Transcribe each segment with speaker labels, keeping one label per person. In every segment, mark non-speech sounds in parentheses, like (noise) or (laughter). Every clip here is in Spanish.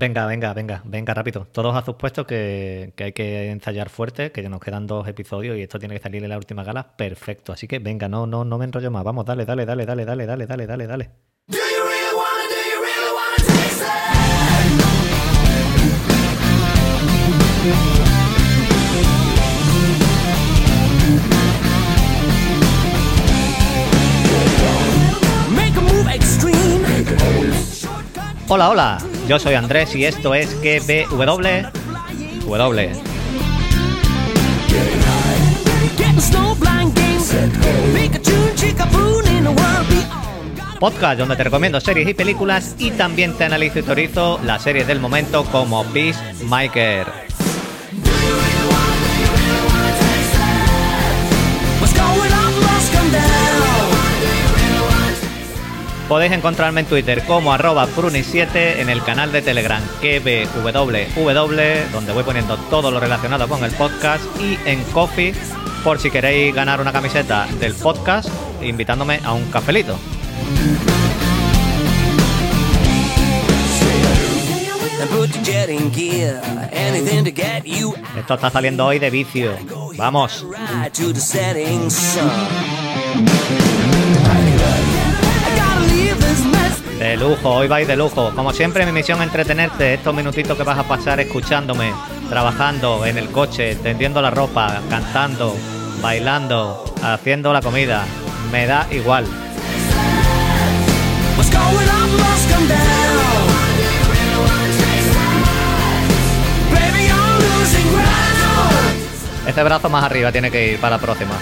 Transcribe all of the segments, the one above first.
Speaker 1: Venga, venga, venga, venga, rápido. Todos a sus puestos que, que hay que ensayar fuerte, que nos quedan dos episodios y esto tiene que salir en la última gala. Perfecto. Así que venga, no, no, no me enrollo más. Vamos, dale, dale, dale, dale, dale, dale, dale, dale, dale. Hola, hola. Yo soy Andrés y esto es KBW. W. Podcast donde te recomiendo series y películas y también te analizo y teorizo las series del momento como Peacemaker. Podéis encontrarme en Twitter como arroba pruni7, en el canal de Telegram KBWW, donde voy poniendo todo lo relacionado con el podcast, y en Coffee, por si queréis ganar una camiseta del podcast, invitándome a un cafelito. Esto está saliendo hoy de vicio. Vamos. De lujo, hoy vais de lujo. Como siempre, mi misión es entretenerte estos minutitos que vas a pasar escuchándome, trabajando en el coche, tendiendo la ropa, cantando, bailando, haciendo la comida. Me da igual. Ese brazo más arriba tiene que ir para la próxima.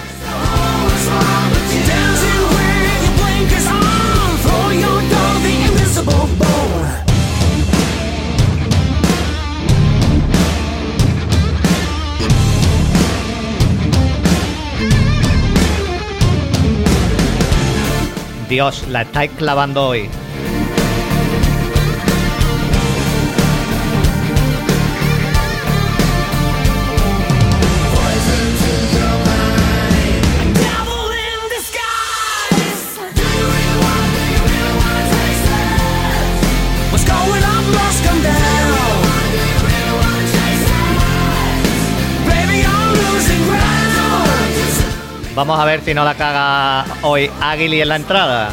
Speaker 1: Dios, la estáis clavando hoy. Vamos a ver si no la caga hoy Aguili en la entrada.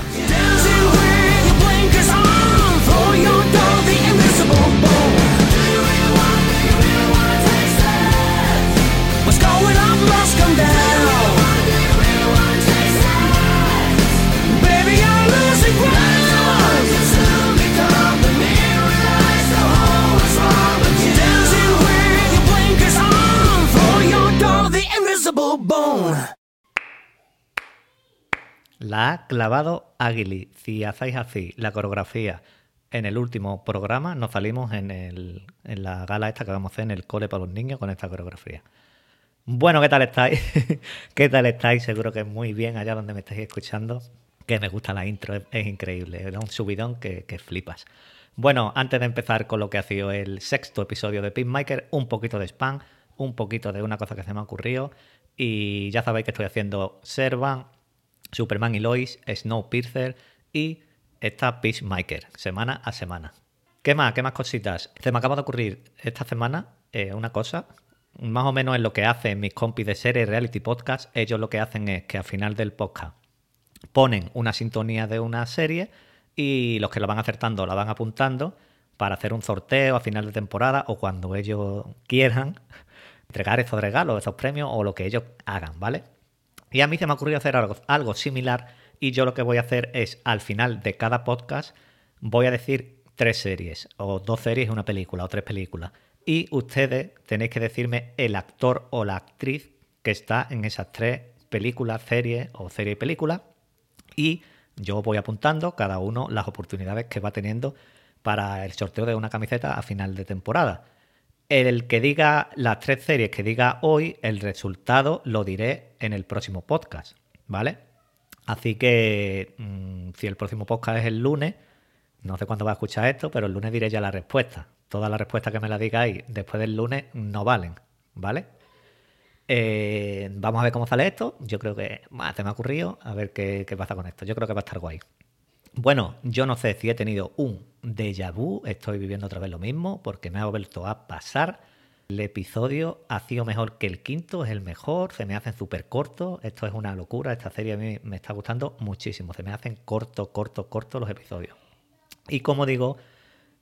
Speaker 1: La ha clavado Aguili. Si hacéis así la coreografía en el último programa, nos salimos en, la gala esta que vamos a hacer en el cole para los niños con esta coreografía. Bueno, ¿qué tal estáis? (laughs) ¿Qué tal estáis? Seguro que muy bien allá donde me estáis escuchando. Que me gusta la intro, es, es increíble. Da un subidón que, flipas. Bueno, antes de empezar con lo que ha sido el sexto episodio de Pinmaker, un poquito de spam, un poquito de una cosa que se me ha ocurrido. Y ya sabéis que estoy haciendo Servan, Superman y Lois, Snowpiercer y esta Peacemaker, semana a semana. ¿Qué más? ¿Qué más cositas? Se me acaba de ocurrir esta semana eh, una cosa, más o menos en lo que hacen mis compis de serie Reality Podcast. Ellos lo que hacen es que al final del podcast ponen una sintonía de una serie y los que la van acertando la van apuntando para hacer un sorteo a final de temporada o cuando ellos quieran (laughs) entregar estos regalos, esos premios o lo que ellos hagan, ¿vale? Y a mí se me ha ocurrido hacer algo, algo similar y yo lo que voy a hacer es al final de cada podcast voy a decir tres series o dos series, una película o tres películas. Y ustedes tenéis que decirme el actor o la actriz que está en esas tres películas, series o serie y película. Y yo voy apuntando cada uno las oportunidades que va teniendo para el sorteo de una camiseta a final de temporada. El que diga las tres series que diga hoy, el resultado lo diré en el próximo podcast, ¿vale? Así que mm, si el próximo podcast es el lunes, no sé cuándo va a escuchar esto, pero el lunes diré ya la respuesta. Todas las respuestas que me la digáis después del lunes no valen, ¿vale? Eh, vamos a ver cómo sale esto. Yo creo que bah, se me ha ocurrido. A ver qué pasa con esto. Yo creo que va a estar guay. Bueno, yo no sé si he tenido un déjà vu, estoy viviendo otra vez lo mismo, porque me ha vuelto a pasar. El episodio ha sido mejor que el quinto, es el mejor, se me hacen súper cortos, esto es una locura, esta serie a mí me está gustando muchísimo, se me hacen cortos, cortos, cortos los episodios. Y como digo,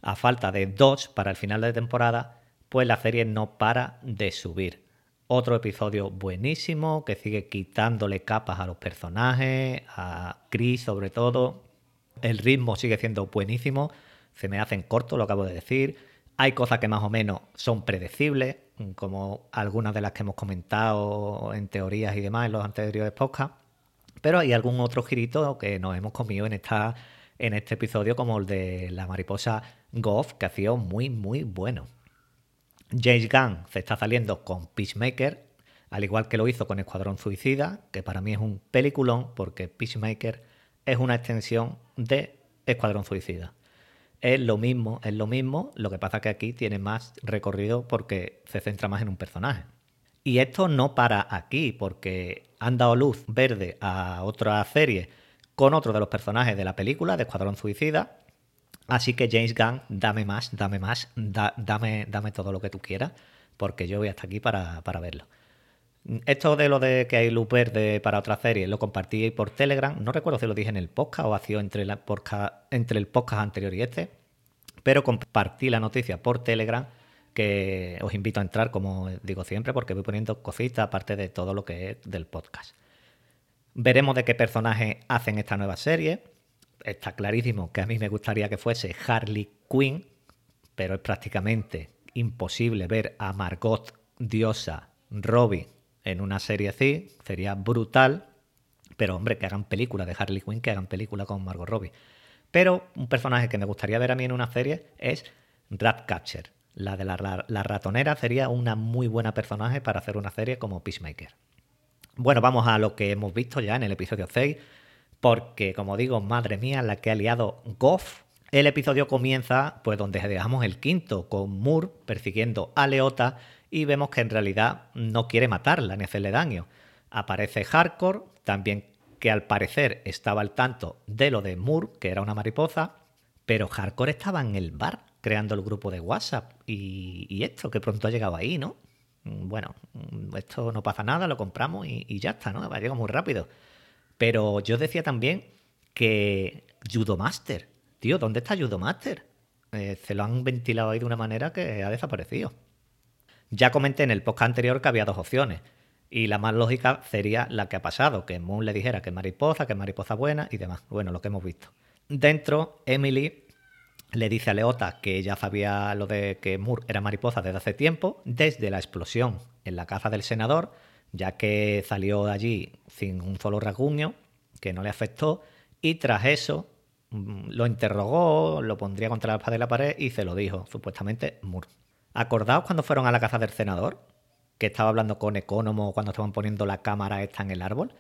Speaker 1: a falta de dos para el final de temporada, pues la serie no para de subir. Otro episodio buenísimo que sigue quitándole capas a los personajes, a Chris sobre todo. El ritmo sigue siendo buenísimo, se me hacen cortos, lo acabo de decir. Hay cosas que más o menos son predecibles, como algunas de las que hemos comentado en teorías y demás en los anteriores podcasts. Pero hay algún otro girito que nos hemos comido en, esta, en este episodio, como el de la mariposa Goff, que ha sido muy, muy bueno. James Gunn se está saliendo con Peacemaker, al igual que lo hizo con Escuadrón Suicida, que para mí es un peliculón porque Peacemaker es una extensión de Escuadrón Suicida. Es lo mismo, es lo mismo, lo que pasa que aquí tiene más recorrido porque se centra más en un personaje. Y esto no para aquí, porque han dado luz verde a otra serie con otro de los personajes de la película, de Escuadrón Suicida, Así que James Gunn, dame más, dame más, dame, dame todo lo que tú quieras, porque yo voy hasta aquí para, verlo. Esto de lo de que hay luz verde para otra serie, lo compartí por Telegram. No recuerdo si lo dije en el podcast o ha sido entre, entre el podcast anterior y este, pero compartí la noticia por Telegram que os invito a entrar, como digo siempre, porque voy poniendo cositas aparte de todo lo que es del podcast. Veremos de qué personaje hacen esta nueva serie está clarísimo que a mí me gustaría que fuese Harley Quinn, pero es prácticamente imposible ver a Margot Diosa Robbie en una serie así, sería brutal, pero hombre, que hagan película de Harley Quinn, que hagan película con Margot Robbie. Pero un personaje que me gustaría ver a mí en una serie es Ratcatcher. La de la, la ratonera sería una muy buena personaje para hacer una serie como Peacemaker. Bueno, vamos a lo que hemos visto ya en el episodio 6 porque, como digo, madre mía, la que ha liado Goff. El episodio comienza pues donde dejamos el quinto, con Moore persiguiendo a Leota y vemos que en realidad no quiere matarla ni hacerle daño. Aparece Hardcore, también que al parecer estaba al tanto de lo de Moore, que era una mariposa, pero Hardcore estaba en el bar creando el grupo de WhatsApp y, esto, que pronto ha llegado ahí, ¿no? Bueno, esto no pasa nada, lo compramos y, ya está, ¿no? Va muy rápido. Pero yo decía también que Judo Master, tío, ¿dónde está Judo Master? Eh, se lo han ventilado ahí de una manera que ha desaparecido. Ya comenté en el podcast anterior que había dos opciones. Y la más lógica sería la que ha pasado, que Moon le dijera que es mariposa, que es mariposa buena y demás. Bueno, lo que hemos visto. Dentro, Emily le dice a Leota que ella sabía lo de que Moore era mariposa desde hace tiempo, desde la explosión en la casa del senador, ya que salió de allí sin un solo rasguño, que no le afectó, y tras eso lo interrogó, lo pondría contra la espada de la pared y se lo dijo, supuestamente Moore. ¿Acordaos cuando fueron a la casa del senador? Que estaba hablando con Economo cuando estaban poniendo la cámara esta en el árbol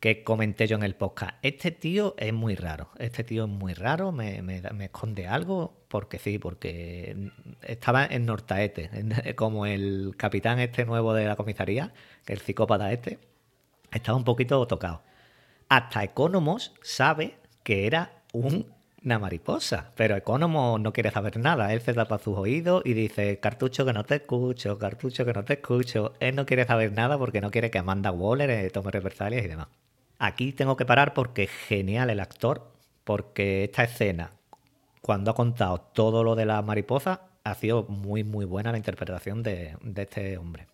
Speaker 1: que comenté yo en el podcast. Este tío es muy raro. Este tío es muy raro, me, esconde algo, porque sí, porque estaba en Nortaete, (laughs) como el capitán este nuevo de la comisaría, el psicópata este, estaba un poquito tocado. Hasta Economos sabe que era una mariposa, pero Economo no quiere saber nada. Él se tapa sus oídos y dice, cartucho que no te escucho, cartucho que no te escucho. Él no quiere saber nada porque no quiere que Amanda Waller eh, tome represalias y demás. Aquí tengo que parar porque es genial el actor, porque esta escena, cuando ha contado todo lo de la mariposa, ha sido muy muy buena la interpretación de, este hombre.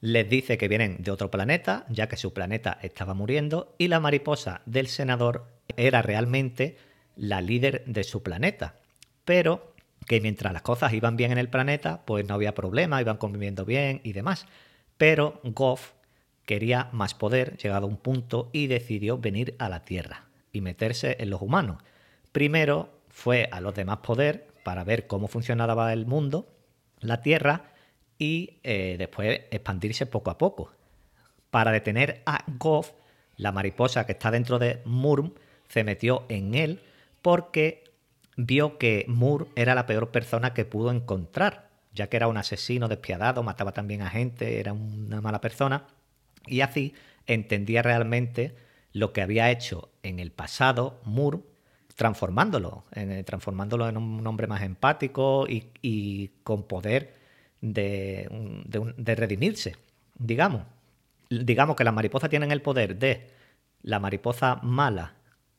Speaker 1: Les dice que vienen de otro planeta, ya que su planeta estaba muriendo, y la mariposa del senador era realmente la líder de su planeta. Pero que mientras las cosas iban bien en el planeta, pues no había problema, iban conviviendo bien y demás. Pero Goff quería más poder, llegado a un punto, y decidió venir a la Tierra y meterse en los humanos. Primero fue a los demás poder para ver cómo funcionaba el mundo, la Tierra, y eh, después expandirse poco a poco. Para detener a Goff, la mariposa que está dentro de Murm se metió en él porque vio que Mur era la peor persona que pudo encontrar, ya que era un asesino despiadado, mataba también a gente, era una mala persona y así entendía realmente lo que había hecho en el pasado Moore transformándolo, en- transformándolo en un hombre más empático y, con poder de, de redimirse, digamos. Digamos que las mariposas tienen el poder de la mariposa mala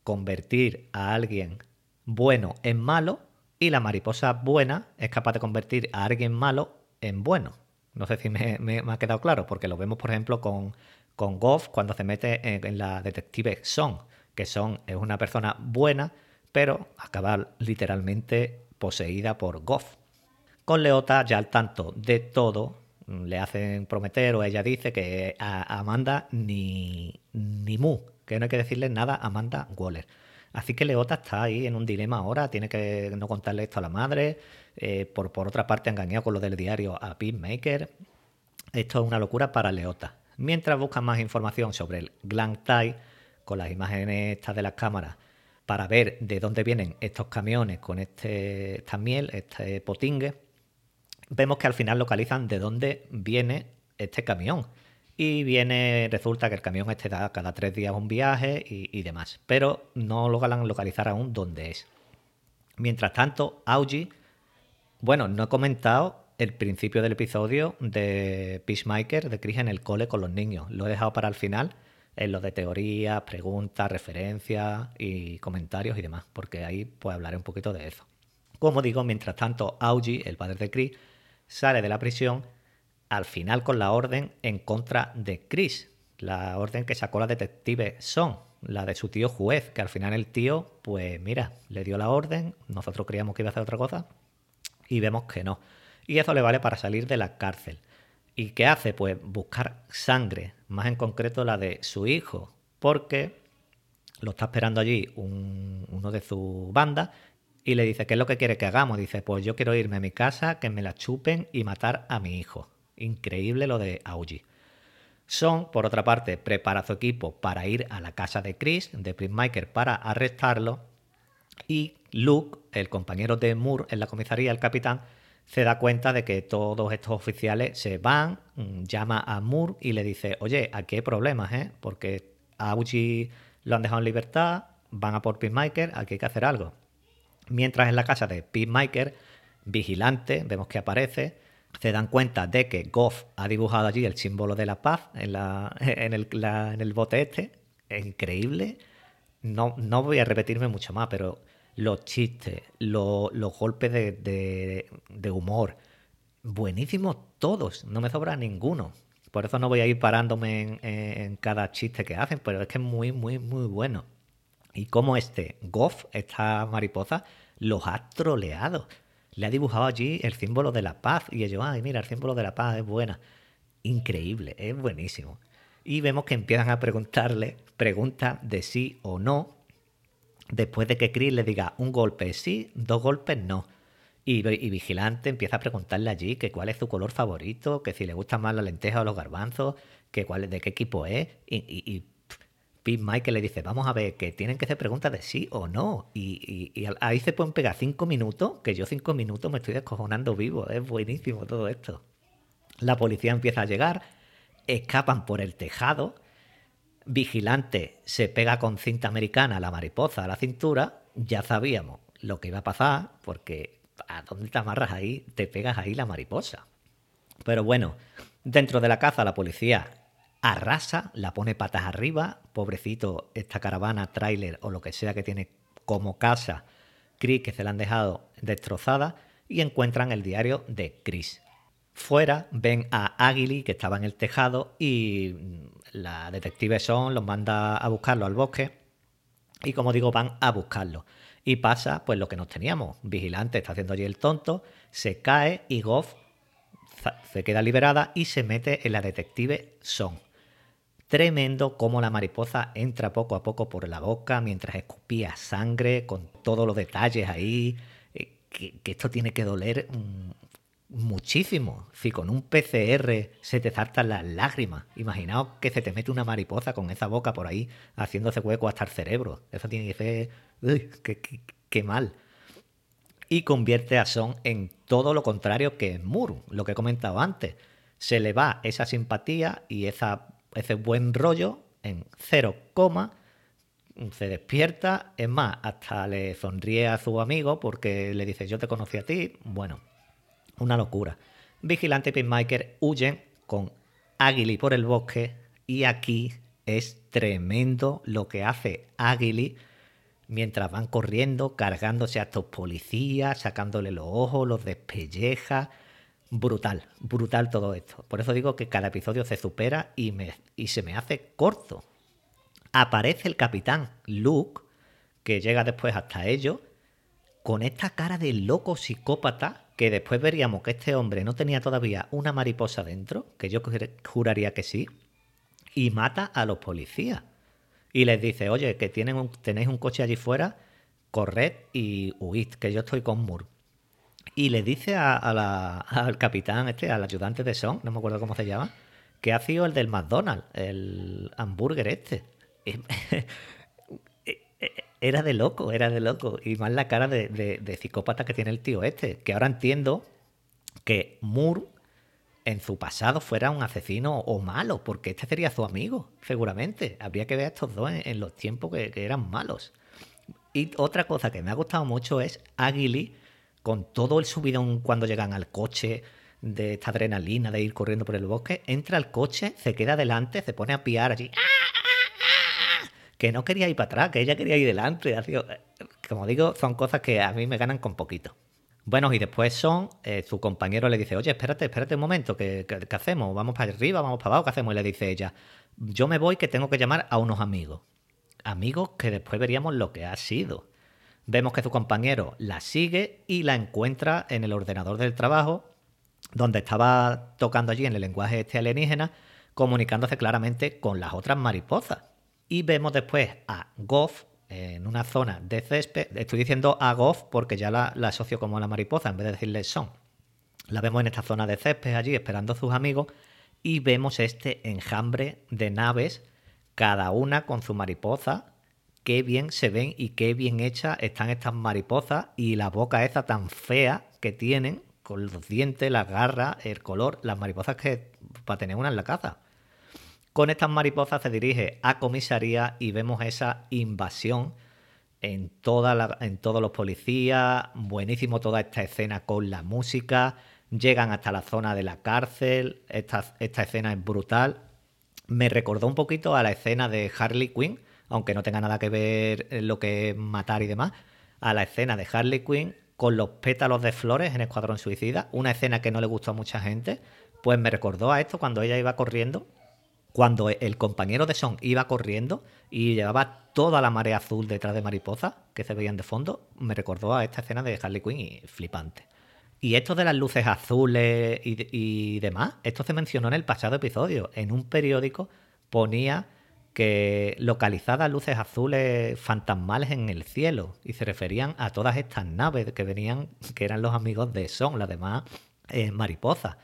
Speaker 1: convertir a alguien bueno en malo y la mariposa buena es capaz de convertir a alguien malo en bueno. No sé si me, me- ha quedado claro, porque lo vemos, por ejemplo, con, con Goff cuando se mete en, la detective Son, que Son es una persona buena, pero acaba literalmente poseída por Goff. Con Leota ya al tanto de todo, le hacen prometer o ella dice que a Amanda ni, ni mu, que no hay que decirle nada a Amanda Waller. Así que Leota está ahí en un dilema ahora, tiene que no contarle esto a la madre, eh, por, por otra parte engañado con lo del diario a Peacemaker. Esto es una locura para Leota. Mientras buscan más información sobre el Glang Tai, con las imágenes estas de las cámaras, para ver de dónde vienen estos camiones con este, esta miel, este potingue, vemos que al final localizan de dónde viene este camión. Y viene, resulta que el camión este da cada tres días un viaje y, demás. Pero no logran localizar aún dónde es. Mientras tanto, Augie, bueno, no he comentado el principio del episodio de Peacemaker de Chris en el cole con los niños. Lo he dejado para el final, en lo de teorías, preguntas, referencias y comentarios y demás, porque ahí pues hablaré un poquito de eso. Como digo, mientras tanto, Augie, el padre de Chris, sale de la prisión al final con la orden en contra de Chris, la orden que sacó la detective Son, la de su tío juez, que al final el tío, pues mira, le dio la orden, nosotros creíamos que iba a hacer otra cosa, y vemos que no. Y eso le vale para salir de la cárcel. ¿Y qué hace? Pues buscar sangre, más en concreto la de su hijo, porque lo está esperando allí un- uno de su banda y le dice, ¿qué es lo que quiere que hagamos? Dice, pues yo quiero irme a mi casa, que me la chupen y matar a mi hijo. Increíble lo de Augie. Son, por otra parte, prepara su equipo para ir a la casa de Chris, de Prismaker, para arrestarlo. Y Luke, el compañero de Moore en la comisaría, el capitán, se da cuenta de que todos estos oficiales se van, mm, llama a Moore y le dice, oye, aquí hay problemas, ¿eh? Porque a Augie lo han dejado en libertad, van a por Peacemaker, aquí hay que hacer algo. Mientras en la casa de Peacemaker, vigilante, vemos que aparece, se dan cuenta de que Goff ha dibujado allí el símbolo de la paz (laughs) en, el, bote este. Es increíble. No, no voy a repetirme mucho más, pero los chistes, lo- los golpes de humor, buenísimos todos, no me sobra ninguno. Por eso no voy a ir parándome en, en cada chiste que hacen, pero es que es muy, muy, muy bueno. Y como este Goff, esta mariposa, los ha troleado. Le ha dibujado allí el símbolo de la paz. Y ellos, ay, mira, el símbolo de la paz es buena. Increíble, es buenísimo. Y vemos que empiezan a preguntarle preguntas de sí o no. Después de que Chris le diga un golpe sí, dos golpes no. Y, Vigilante empieza a preguntarle allí que cuál es su color favorito, que si le gustan más las lentejas o los garbanzos, que cuál, de qué equipo es. Y Pete Michael le dice, vamos a ver, que tienen que hacer preguntas de sí o no. Y, y- ahí se pueden pegar cinco minutos, que yo cinco minutos me estoy descojonando vivo. Es buenísimo todo esto. La policía empieza a llegar, escapan por el tejado. Vigilante se pega con cinta americana la mariposa a la cintura. Ya sabíamos lo que iba a pasar, porque ¿a dónde te amarras ahí? Te pegas ahí la mariposa. Pero bueno, dentro de la caza la policía arrasa, la pone patas arriba, pobrecito, esta caravana, tráiler o lo que sea que tiene como casa, Chris que se la han dejado destrozada y encuentran el diario de Chris. Fuera ven a Aguili que estaba en el tejado y la detective Son los manda a buscarlo al bosque y como digo, van a buscarlo. Y pasa pues lo que nos teníamos. Vigilante está haciendo allí el tonto, se cae y Goff se queda liberada y se mete en la detective Son. Tremendo como la mariposa entra poco a poco por la boca mientras escupía sangre, con todos los detalles ahí. eh, Que, esto tiene que doler mm, muchísimo. Si con un PCR se te saltan las lágrimas, imaginaos que se te mete una mariposa con esa boca por ahí haciéndose hueco hasta el cerebro. Eso tiene que ser. Qué, qué- mal y convierte a Son en todo lo contrario que Moore, lo que he comentado antes. Se le va esa simpatía y esa, ese buen rollo en cero coma, se despierta, es más, hasta le sonríe a su amigo porque le dice, yo te conocí a ti. Bueno, una locura. Vigilante y Peacemaker huyen con Aguili por el bosque y aquí es tremendo lo que hace Aguili mientras van corriendo, cargándose a estos policías, sacándole los ojos, los despelleja. Brutal, brutal todo esto. Por eso digo que cada episodio se supera y, me, y se me hace corto. Aparece el capitán Luke, que llega después hasta ellos, con esta cara de loco psicópata, que después veríamos que este hombre no tenía todavía una mariposa dentro, que yo juraría que sí, y mata a los policías. Y les dice, oye, que tienen un- tenéis un coche allí fuera, corred y huid, que yo estoy con Moore. Y le dice al capitán, este, al ayudante de Son, no me acuerdo cómo se llama, que ha sido el del McDonald's, el hamburger este. (laughs) Era de loco, era de loco. Y más la cara de, psicópata que tiene el tío este. Que ahora entiendo que Moore en su pasado fuera un asesino o malo, porque este sería su amigo, seguramente. Habría que ver a estos dos en, los tiempos que, que eran malos. Y otra cosa que me ha gustado mucho es Aguili con todo el subidón cuando llegan al coche de esta adrenalina de ir corriendo por el bosque, entra al coche, se queda delante, se pone a piar allí. Que no quería ir para atrás, que ella quería ir delante. sido- Como digo, son cosas que a mí me ganan con poquito. Bueno, y después son, eh, su compañero le dice, oye, espérate, espérate un momento, ¿qué, qué, qué hacemos? ¿Vamos para arriba, vamos para abajo? ¿Qué hacemos? Y le dice ella, yo me voy que tengo que llamar a unos amigos. Amigos que después veríamos lo que ha sido. Vemos que su compañero la sigue y la encuentra en el ordenador del trabajo, donde estaba tocando allí en el lenguaje este alienígena, comunicándose claramente con las otras mariposas. Y vemos después a Goff en una zona de césped. Estoy diciendo a Goff porque ya la, la asocio como a la mariposa en vez de decirle son. La vemos en esta zona de césped allí esperando a sus amigos y vemos este enjambre de naves, cada una con su mariposa. Qué bien se ven y qué bien hechas están estas mariposas y la boca esa tan fea que tienen con los dientes, las garras, el color, las mariposas que para tener una en la caza. Con estas mariposas se dirige a comisaría y vemos esa invasión en, toda la- en todos los policías. Buenísimo toda esta escena con la música. Llegan hasta la zona de la cárcel. Esta, esta escena es brutal. Me recordó un poquito a la escena de Harley Quinn, aunque no tenga nada que ver lo que es matar y demás. A la escena de Harley Quinn con los pétalos de flores en Escuadrón Suicida. Una escena que no le gustó a mucha gente. Pues me recordó a esto cuando ella iba corriendo cuando el compañero de Son iba corriendo y llevaba toda la marea azul detrás de mariposas que se veían de fondo, me recordó a esta escena de Harley Quinn y flipante. Y esto de las luces azules y demás, esto se mencionó en el pasado episodio. En un periódico ponía que localizadas luces azules fantasmales en el cielo y se referían a todas estas naves que venían, que eran los amigos de Son, las demás eh, mariposas.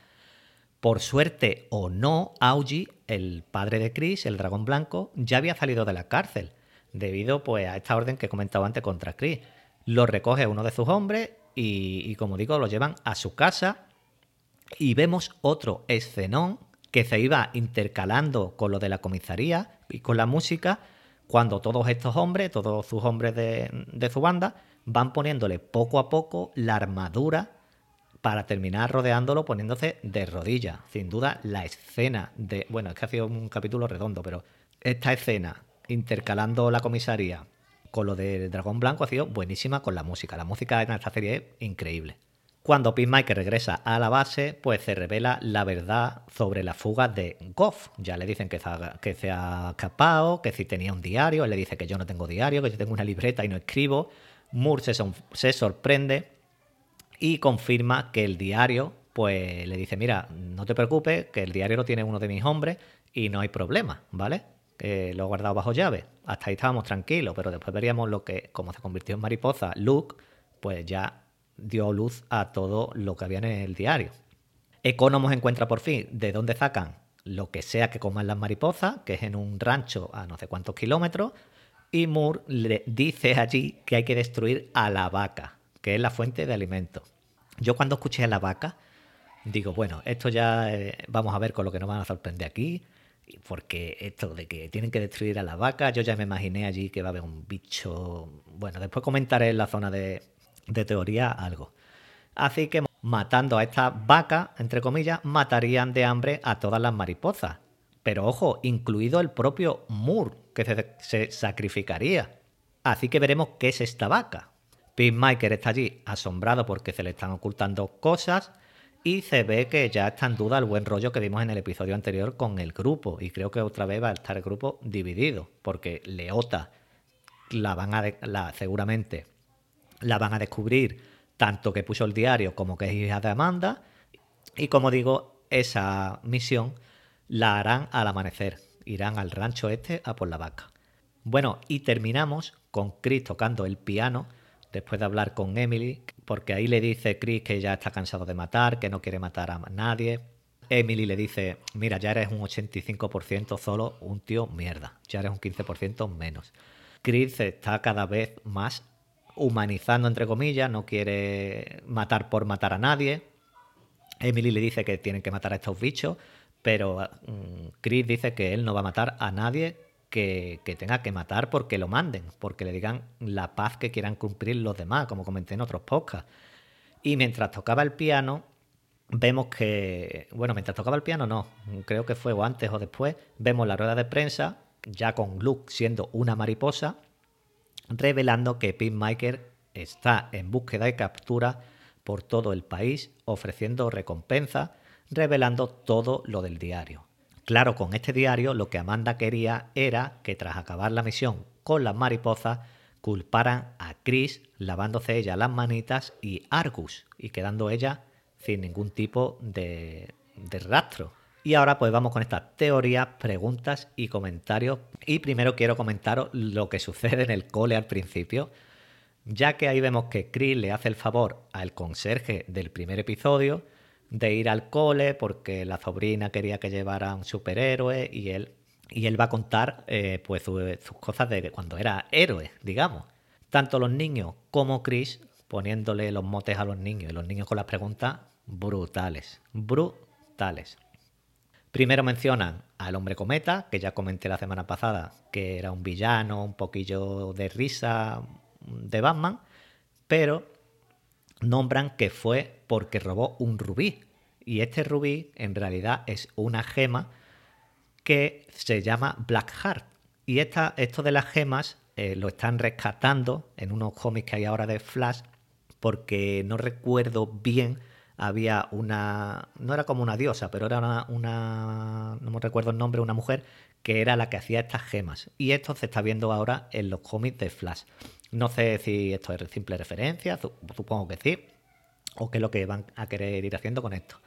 Speaker 1: Por suerte o no, Augie, el padre de Chris, el dragón blanco, ya había salido de la cárcel, debido pues, a esta orden que he comentado antes contra Chris. Lo recoge uno de sus hombres y, y, como digo, lo llevan a su casa y vemos otro escenón que se iba intercalando con lo de la comisaría y con la música cuando todos estos hombres, todos sus hombres de, su banda, van poniéndole poco a poco la armadura para terminar rodeándolo poniéndose de rodillas. Sin duda, la escena de. Bueno, es que ha sido un capítulo redondo, pero esta escena intercalando la comisaría con lo del dragón blanco ha sido buenísima con la música. La música en esta serie es increíble. Cuando Peacemaker regresa a la base, pues se revela la verdad sobre la fuga de Goff. Ya le dicen que se, ha, escapado, que si tenía un diario, él le dice que yo no tengo diario, que yo tengo una libreta y no escribo. Moore se, sorprende y confirma que el diario, pues le dice, mira, no te preocupes, que el diario lo tiene uno de mis hombres y no hay problema, ¿vale? Que lo he guardado bajo llave. Hasta ahí estábamos tranquilos, pero después veríamos lo que, como se convirtió en mariposa, Luke, pues ya dio luz a todo lo que había en el diario. Economos encuentra por fin de dónde sacan lo que sea que coman las mariposas, que es en un rancho a no sé cuántos kilómetros, y Moore le dice allí que hay que destruir a la vaca, que es la fuente de alimento. Yo cuando escuché a la vaca, digo, bueno, esto ya eh, vamos a ver con lo que nos van a sorprender aquí. Porque esto de que tienen que destruir a la vaca, yo ya me imaginé allí que va a haber un bicho. Bueno, después comentaré en la zona de, de teoría algo. Así que matando a esta vaca, entre comillas, matarían de hambre a todas las mariposas. Pero ojo, incluido el propio Moore, que se, sacrificaría. Así que veremos qué es esta vaca. Peacemaker está allí asombrado porque se le están ocultando cosas y se ve que ya está en duda el buen rollo que vimos en el episodio anterior con el grupo. Y creo que otra vez va a estar el grupo dividido porque Leota la van a seguramente la van a descubrir tanto que puso el diario como que es hija de Amanda. Y como digo, esa misión la harán al amanecer. Irán al rancho este a por la vaca. Bueno, y terminamos con Chris tocando el piano después de hablar con Emily, porque ahí le dice Chris que ya está cansado de matar, que no quiere matar a nadie. Emily le dice, mira, ya eres un 85% solo un tío mierda, ya eres un 15% menos. Chris está cada vez más humanizando, entre comillas, no quiere matar por matar a nadie. Emily le dice que tienen que matar a estos bichos, pero mm, Chris dice que él no va a matar a nadie que, que tenga que matar porque lo manden, porque le digan la paz que quieran cumplir los demás, como comenté en otros podcasts. Y mientras tocaba el piano, vemos que, bueno, mientras tocaba el piano no, creo que fue o antes o después, vemos la rueda de prensa, ya con Luke siendo una mariposa, revelando que Peacemaker está en búsqueda y captura por todo el país, ofreciendo recompensas, revelando todo lo del diario. Claro, con este diario lo que Amanda quería era que tras acabar la misión con las mariposas, culparan a Chris lavándose ella las manitas y Argus, y quedando ella sin ningún tipo de, de rastro. Y ahora pues vamos con estas teorías, preguntas y comentarios. Y primero quiero comentaros lo que sucede en el cole al principio, ya que ahí vemos que Chris le hace el favor al conserje del primer episodio de ir al cole porque la sobrina quería que llevara un superhéroe y él, y él va a contar eh, pues su- sus cosas de cuando era héroe, digamos. Tanto los niños como Chris poniéndole los motes a los niños y los niños con las preguntas brutales, brutales. Primero mencionan al hombre cometa, que ya comenté la semana pasada, que era un villano, un poquillo de risa de Batman, pero nombran que fue porque robó un rubí. Y este rubí en realidad es una gema que se llama Black Heart. Y esta, esto de las gemas eh, lo están rescatando en unos cómics que hay ahora de Flash, porque no recuerdo bien, había una, no era como una diosa, pero era una, una- no me recuerdo el nombre, una mujer que era la que hacía estas gemas. Y esto se está viendo ahora en los cómics de Flash. No sé si esto es simple referencia, su- supongo que sí, o qué es lo que van a querer ir haciendo con esto.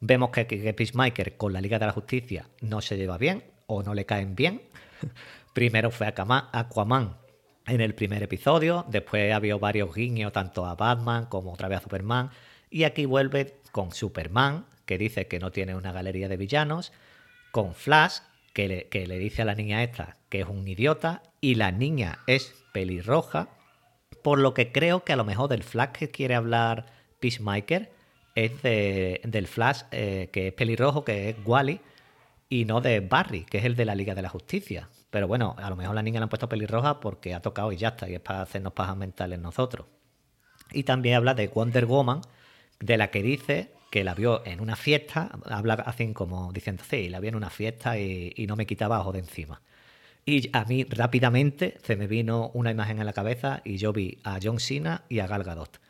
Speaker 1: Vemos que, que Peacemaker con la Liga de la Justicia no se lleva bien o no le caen bien. (laughs) Primero fue Aquaman, Aquaman en el primer episodio, después ha habido varios guiños tanto a Batman como otra vez a Superman, y aquí vuelve con Superman, que dice que no tiene una galería de villanos, con Flash, que le, dice a la niña esta que es un idiota, y la niña es pelirroja, por lo que creo que a lo mejor del Flash que quiere hablar Peacemaker es de- del Flash eh, que es pelirrojo, que es Wally, y no de Barry, que es el de la Liga de la Justicia. Pero bueno, a lo mejor la niña la han puesto pelirroja porque ha tocado y ya está, y es para hacernos pajas mentales nosotros. Y también habla de Wonder Woman, de la que dice que la vio en una fiesta, habla así como diciendo, sí, la vi en una fiesta y, no me quitaba ojo de encima. Y a mí rápidamente se me vino una imagen en la cabeza y yo vi a John Cena y a Gal Gadot.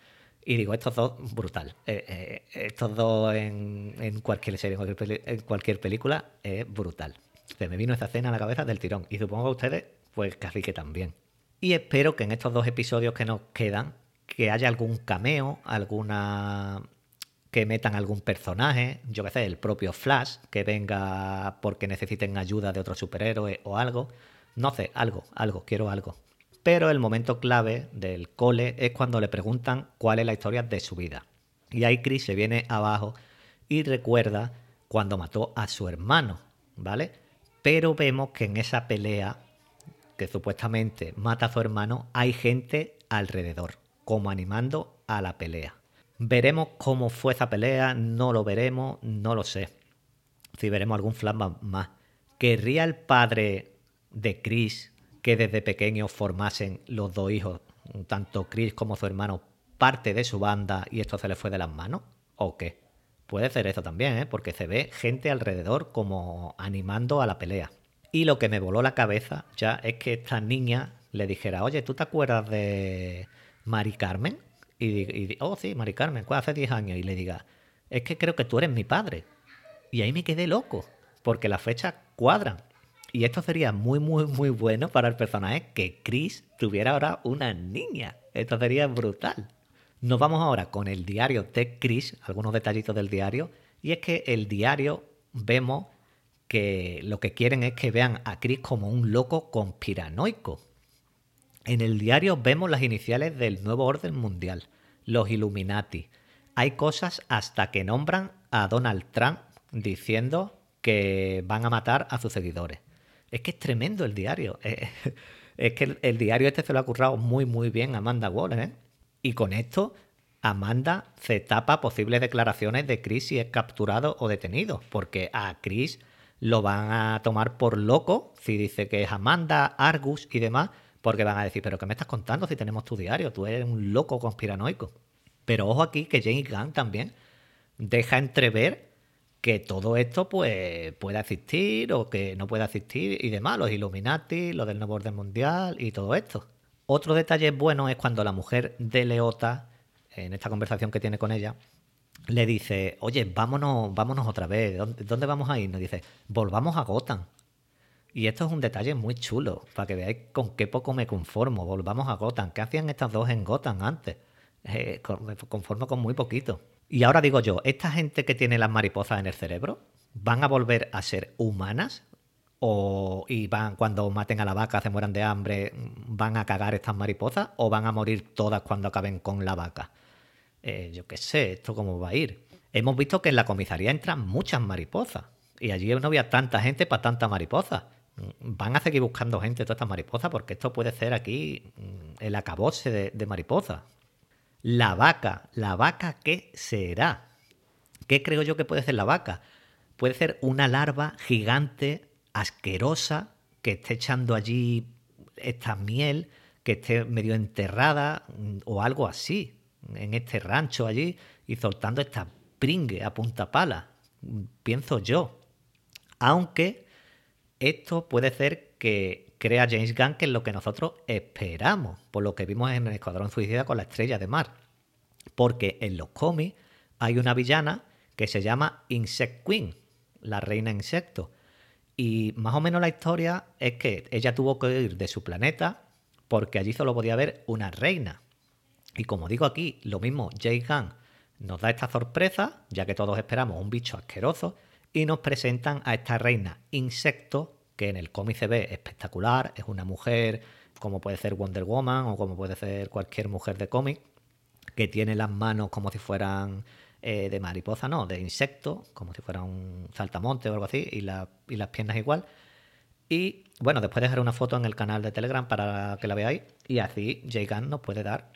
Speaker 1: Y digo, estos dos, brutal. Eh, eh, estos dos en, cualquier serie, en cualquier, en cualquier película, es brutal. Se me vino esa escena a la cabeza del tirón. Y supongo a ustedes, pues casi que también. Y espero que en estos dos episodios que nos quedan, que haya algún cameo, alguna que metan algún personaje, yo qué sé, el propio Flash, que venga porque necesiten ayuda de otro superhéroe o algo. No sé, algo, algo, quiero algo. Pero el momento clave del cole es cuando le preguntan cuál es la historia de su vida. Y ahí Chris se viene abajo y recuerda cuando mató a su hermano, ¿vale? Pero vemos que en esa pelea que supuestamente mata a su hermano, hay gente alrededor, como animando a la pelea. Veremos cómo fue esa pelea, no lo veremos, no lo sé. Si veremos algún flashback más. ¿Querría el padre de Chris que desde pequeño formasen los dos hijos, tanto Chris como su hermano, parte de su banda y esto se le fue de las manos? ¿O qué? Puede ser eso también, ¿eh? porque se ve gente alrededor como animando a la pelea. Y lo que me voló la cabeza ya es que esta niña le dijera, oye, ¿tú te acuerdas de Mari Carmen? Y, di- y di- oh, sí, Mari Carmen, fue hace 10 años. Y le diga, es que creo que tú eres mi padre. Y ahí me quedé loco, porque las fechas cuadran. Y esto sería muy, muy, muy bueno para el personaje que Chris tuviera ahora una niña. Esto sería brutal. Nos vamos ahora con el diario de Chris, algunos detallitos del diario. Y es que el diario vemos que lo que quieren es que vean a Chris como un loco conspiranoico. En el diario vemos las iniciales del nuevo orden mundial, los Illuminati. Hay cosas hasta que nombran a Donald Trump diciendo que van a matar a sus seguidores. Es que es tremendo el diario. (laughs) Es que el, diario este se lo ha currado muy, muy bien Amanda Waller. ¿eh? Y con esto, Amanda se tapa posibles declaraciones de Chris si es capturado o detenido. Porque a Chris lo van a tomar por loco si dice que es Amanda, Argus y demás. Porque van a decir, pero ¿qué me estás contando si tenemos tu diario? Tú eres un loco conspiranoico. Pero ojo aquí que James Gunn también deja entrever que todo esto pues pueda existir o que no pueda existir y demás, los Illuminati, lo del nuevo orden mundial y todo esto. Otro detalle bueno es cuando la mujer de Leota, en esta conversación que tiene con ella, le dice, oye, vámonos, vámonos otra vez, ¿dónde, vamos a ir? Nos dice, volvamos a Gotham. Y esto es un detalle muy chulo, para que veáis con qué poco me conformo. Volvamos a Gotham. ¿Qué hacían estas dos en Gotham antes? Eh, me conformo con muy poquito. Y ahora digo yo, ¿esta gente que tiene las mariposas en el cerebro van a volver a ser humanas? ¿O y van, cuando maten a la vaca, se mueran de hambre, van a cagar estas mariposas? ¿O van a morir todas cuando acaben con la vaca? Eh, yo qué sé, esto cómo va a ir. Hemos visto que en la comisaría entran muchas mariposas. Y allí no había tanta gente para tantas mariposas. Van a seguir buscando gente todas estas mariposas porque esto puede ser aquí mm, el acabose de, de mariposas. La vaca, la vaca, ¿qué será? ¿Qué creo yo que puede ser la vaca? Puede ser una larva gigante, asquerosa, que esté echando allí esta miel, que esté medio enterrada mm, o algo así, en este rancho allí, y soltando esta pringue a punta pala, mm, pienso yo. Aunque esto puede ser que crea James Gunn que es lo que nosotros esperamos, por lo que vimos en el Escuadrón Suicida con la estrella de mar. Porque en los cómics hay una villana que se llama Insect Queen, la reina insecto. Y más o menos la historia es que ella tuvo que ir de su planeta porque allí solo podía haber una reina. Y como digo aquí, lo mismo, Jay Gunn nos da esta sorpresa, ya que todos esperamos un bicho asqueroso, y nos presentan a esta reina insecto, que en el cómic se ve espectacular, es una mujer, como puede ser Wonder Woman o como puede ser cualquier mujer de cómic, que tiene las manos como si fueran eh, de mariposa, no, de insecto, como si fuera un saltamonte o algo así, y, la- y las piernas igual. Y bueno, después dejaré una foto en el canal de Telegram para que la veáis, y así Jay nos puede dar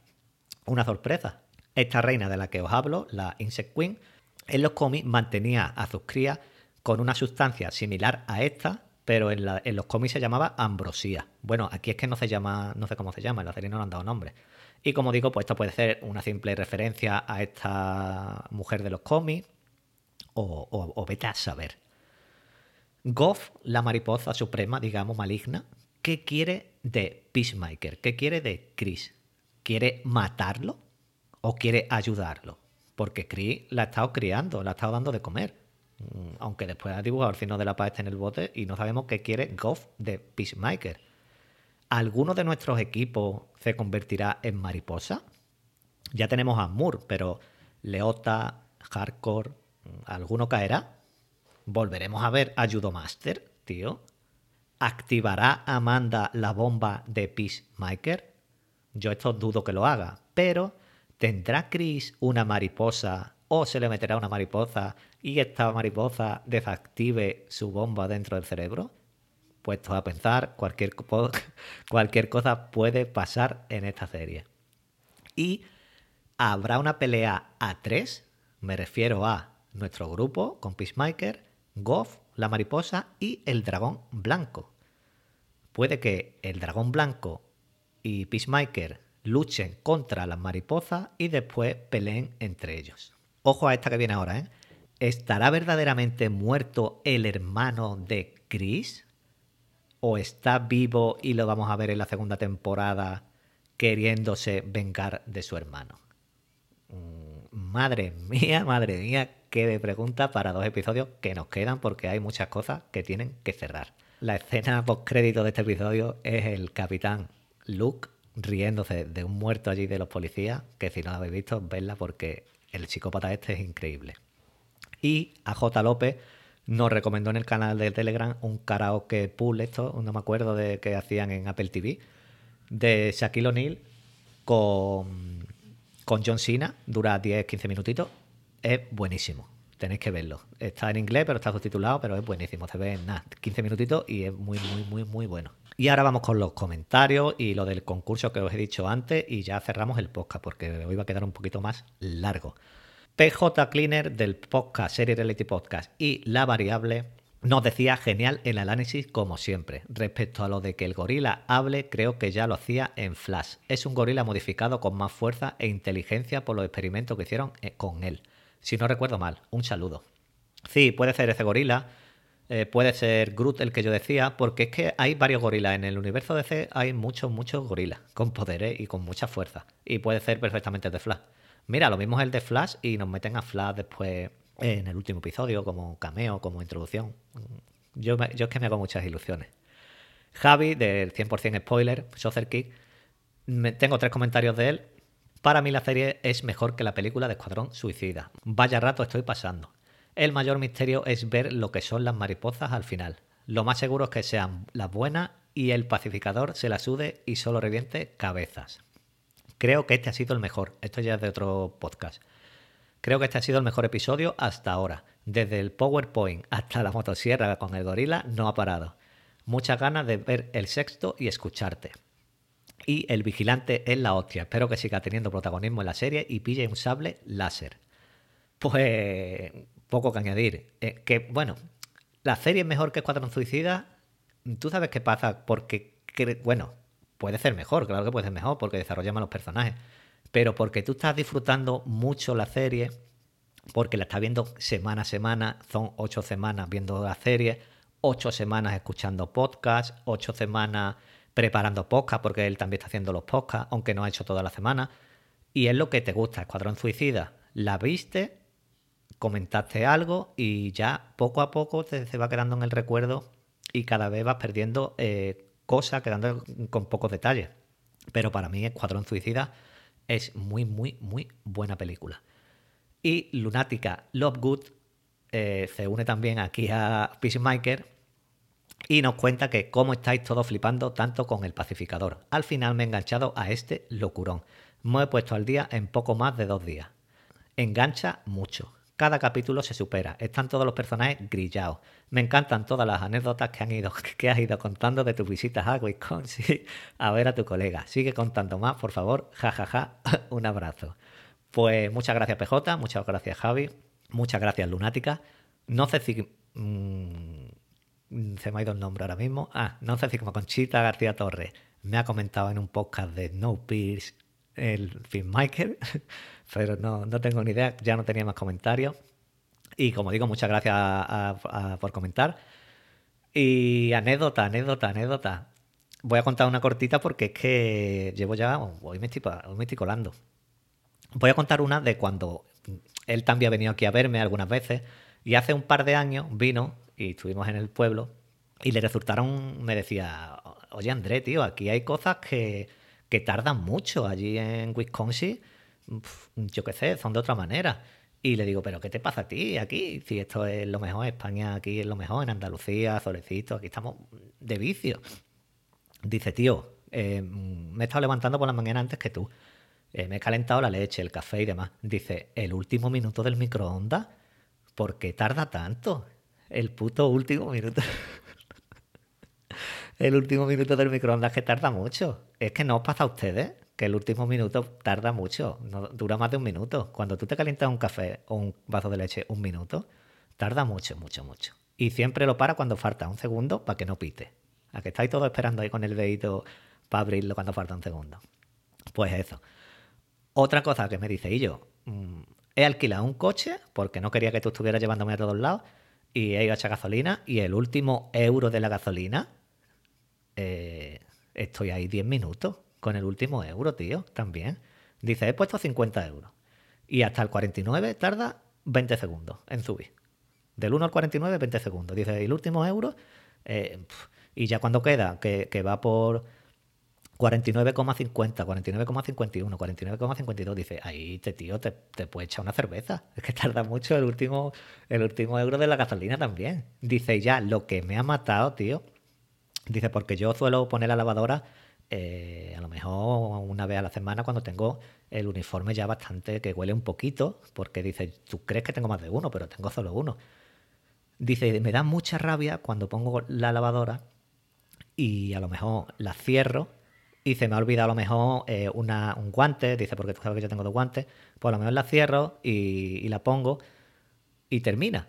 Speaker 1: una sorpresa. Esta reina de la que os hablo, la Insect Queen, en los cómics mantenía a sus crías con una sustancia similar a esta, pero en, la- los cómics se llamaba ambrosía. Bueno, aquí es que no se llama, no sé cómo se llama, en la serie no le han dado nombre. Y como digo, pues esto puede ser una simple referencia a esta mujer de los cómics, o, o- o vete a saber. Goff, la mariposa suprema, digamos, maligna, ¿qué quiere de Peacemaker? ¿Qué quiere de Chris? ¿Quiere matarlo o quiere ayudarlo? Porque Chris la ha estado criando, la ha estado dando de comer. Mm, Aunque después ha dibujado el signo de la paz este en el bote y no sabemos qué quiere Goff de Peacemaker. ¿Alguno de nuestros equipos se convertirá en mariposa? Ya tenemos a Moore, pero Leota, Hardcore, ¿alguno caerá? ¿Volveremos a ver a Judomaster, tío? ¿Activará Amanda la bomba de Peacemaker? Yo esto dudo que lo haga, pero ¿tendrá Chris una mariposa o se le meterá una mariposa y esta mariposa desactive su bomba dentro del cerebro? Puestos a pensar, cualquier, (laughs) cualquier cosa puede pasar en esta serie. Y habrá una pelea a tres, me refiero a nuestro grupo con Peacemaker, Goff la mariposa y el dragón blanco. Puede que el dragón blanco y Peacemaker luchen contra las mariposas y después peleen entre ellos. Ojo a esta que viene ahora, ¿eh? ¿Estará verdaderamente muerto el hermano de Chris? ¿O está vivo y lo vamos a ver en la segunda temporada queriéndose vengar de su hermano? Mm, Madre mía, (laughs) madre mía, qué de pregunta para dos episodios que nos quedan porque hay muchas cosas que tienen que cerrar. La escena (laughs) post crédito de este episodio es el capitán Luke riéndose de un muerto allí de los policías, que si no lo habéis visto, vedla porque el psicópata este es increíble. Y a J. López nos recomendó en el canal de Telegram un karaoke pool, esto, no me acuerdo de que hacían en Apple TV, de Shaquille O'Neal con, con John Cena, dura 10-15 minutitos, es buenísimo. Tenéis que verlo. Está en inglés, pero está subtitulado, pero es buenísimo. Se ve en nada, 15 minutitos y es muy, muy, muy, muy bueno. Y ahora vamos con los comentarios y lo del concurso que os he dicho antes y ya cerramos el podcast porque hoy va a quedar un poquito más largo. PJ Cleaner del podcast Serie Reality Podcast y La Variable nos decía genial el análisis como siempre. Respecto a lo de que el gorila hable, creo que ya lo hacía en Flash. Es un gorila modificado con más fuerza e inteligencia por los experimentos que hicieron eh, con él. Si no recuerdo mal, un saludo. Sí, puede ser ese gorila, eh, puede ser Groot el que yo decía, porque es que hay varios gorilas. En el universo DC hay muchos, muchos gorilas con poderes y con mucha fuerza. Y puede ser perfectamente el de Flash. Mira, lo mismo es el de Flash y nos meten a Flash después en el último episodio como cameo, como introducción. Yo, me- yo es que me hago muchas ilusiones. Javi, del 100% spoiler, Soccer Kick, tengo tres comentarios de él. Para mí la serie es mejor que la película de Escuadrón Suicida. Vaya rato estoy pasando. El mayor misterio es ver lo que son las mariposas al final. Lo más seguro es que sean las buenas y el pacificador se la sude y solo reviente cabezas. Creo que este ha sido el mejor. Esto ya es de otro podcast. Creo que este ha sido el mejor episodio hasta ahora. Desde el PowerPoint hasta la motosierra con el gorila no ha parado. Muchas ganas de ver el sexto y escucharte. Y el vigilante es la hostia. Espero que siga teniendo protagonismo en la serie y pille un sable láser. Pues poco que añadir. Eh, que bueno, la serie es mejor que Escuadrón Suicida. Tú sabes qué pasa porque, bueno, puede ser mejor, claro que puede ser mejor porque desarrolla más los personajes. Pero porque tú estás disfrutando mucho la serie, porque la estás viendo semana a semana, son ocho semanas viendo la serie, ocho semanas escuchando podcast, ocho semanas preparando podcast, porque él también está haciendo los podcasts, aunque no ha hecho toda la semana. Y es lo que te gusta, Escuadrón Suicida. La viste, comentaste algo y ya poco a poco te, se va quedando en el recuerdo y cada vez vas perdiendo eh, cosas, quedando con pocos detalles. Pero para mí Escuadrón Suicida es muy, muy, muy buena película. Y Lunática Lovegood eh, se une también aquí a Peacemaker y nos cuenta que cómo estáis todos flipando tanto con el pacificador. Al final me he enganchado a este locurón. Me he puesto al día en poco más de dos días. Engancha mucho. Cada capítulo se supera. Están todos los personajes grillados. Me encantan todas las anécdotas que, han ido, (laughs) que has ido contando de tus visitas a Wisconsin (laughs) a ver a tu colega. Sigue contando más, por favor. Ja, ja, ja. (laughs) Un abrazo. Pues muchas gracias PJ, muchas gracias Javi, muchas gracias Lunática. No sé si... mm, se me ha ido el nombre ahora mismo. Ah, no sé si como Conchita García Torres me ha comentado en un podcast de No Pierce el filmmaker, (laughs) pero no, no tengo ni idea, ya no tenía más comentarios. Y como digo, muchas gracias a- por comentar. Y anécdota, anécdota, anécdota. Voy a contar una cortita porque es que llevo ya, hoy me estoy, hoy me estoy colando. Voy a contar una de cuando él también ha venido aquí a verme algunas veces y hace un par de años vino y estuvimos en el pueblo y le resultaron, me decía, oye André, tío, aquí hay cosas que, que tardan mucho allí en Wisconsin, yo qué sé, son de otra manera. Y le digo, pero ¿qué te pasa a ti aquí? Si esto es lo mejor, España aquí es lo mejor, en Andalucía, Solecito, aquí estamos de vicio. Dice, tío, eh, me he estado levantando por la mañana antes que tú. Eh, me he calentado la leche, el café y demás. Dice, el último minuto del microondas, ¿por qué tarda tanto? El puto último minuto. (laughs) el último minuto del microondas que tarda mucho. Es que no os pasa a ustedes que el último minuto tarda mucho. No, dura más de un minuto. Cuando tú te calientas un café o un vaso de leche un minuto, tarda mucho, mucho, mucho. Y siempre lo para cuando falta un segundo para que no pite. A que estáis todos esperando ahí con el dedito para abrirlo cuando falta un segundo. Pues eso. Otra cosa que me dice, y yo, mm, he alquilado un coche porque no quería que tú estuvieras llevándome a todos lados y he ido a echar gasolina y el último euro de la gasolina, eh, estoy ahí 10 minutos con el último euro, tío, también. Dice, he puesto 50 euros y hasta el 49 tarda 20 segundos en subir. Del 1 al 49, 20 segundos. Dice, el último euro, eh, y ya cuando queda, que, que va por 49,50, 49,51, 49,52. Dice, ahí te tío, te, te puede echar una cerveza. (laughs) Es que tarda mucho el último, el último euro de la gasolina también. Dice, ya, lo que me ha matado, tío. Dice, porque yo suelo poner la lavadora eh, a lo mejor una vez a la semana cuando tengo el uniforme ya bastante que huele un poquito, porque dice, tú crees que tengo más de uno, pero tengo solo uno. Dice, me da mucha rabia cuando pongo la lavadora y a lo mejor la cierro y se me ha olvidado a lo mejor eh, una- un guante, dice, porque tú sabes que yo tengo dos guantes, pues a lo mejor la cierro y, y la pongo y termina.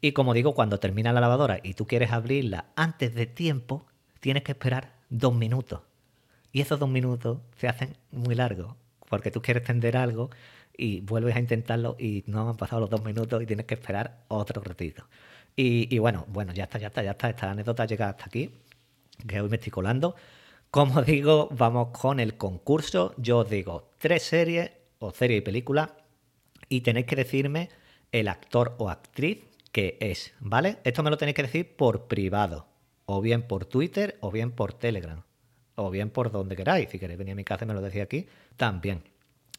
Speaker 1: Y como digo, cuando termina la lavadora y tú quieres abrirla antes de tiempo, tienes que esperar dos minutos. Y esos dos minutos se hacen muy largos, porque tú quieres tender algo y vuelves a intentarlo y no han pasado los dos minutos y tienes que esperar otro ratito. Y, bueno, bueno, ya está, ya está, ya está. Esta anécdota llega hasta aquí, que hoy me estoy colando. Como (laughs) digo, vamos con el concurso. Yo os digo tres series o serie y película y tenéis que decirme el actor o actriz es, ¿vale? Esto me lo tenéis que decir por privado, o bien por Twitter, o bien por Telegram, o bien por donde queráis. Si queréis venir a mi casa y me lo decís aquí, también.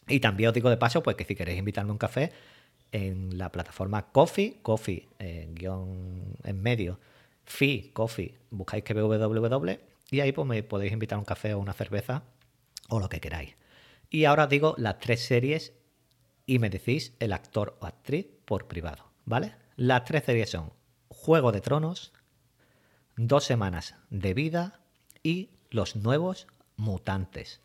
Speaker 1: Y también os digo de paso, pues que si queréis invitarme a un café en la plataforma Coffee, Coffee, eh, guion en medio, Fi, Coffee, buscáis que www y ahí pues me podéis invitar a un café o una cerveza o lo que queráis. Y ahora os digo las tres series y me decís el actor o actriz por privado, ¿vale? Las tres series son Juego de Tronos, Dos Semanas de Vida y Los Nuevos Mutantes.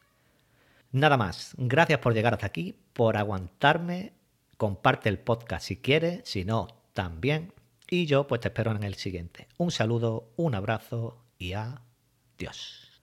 Speaker 1: Nada más, gracias por llegar hasta aquí, por aguantarme, comparte el podcast si quieres, si no, también. Y yo pues te espero en el siguiente. Un saludo, un abrazo y adiós.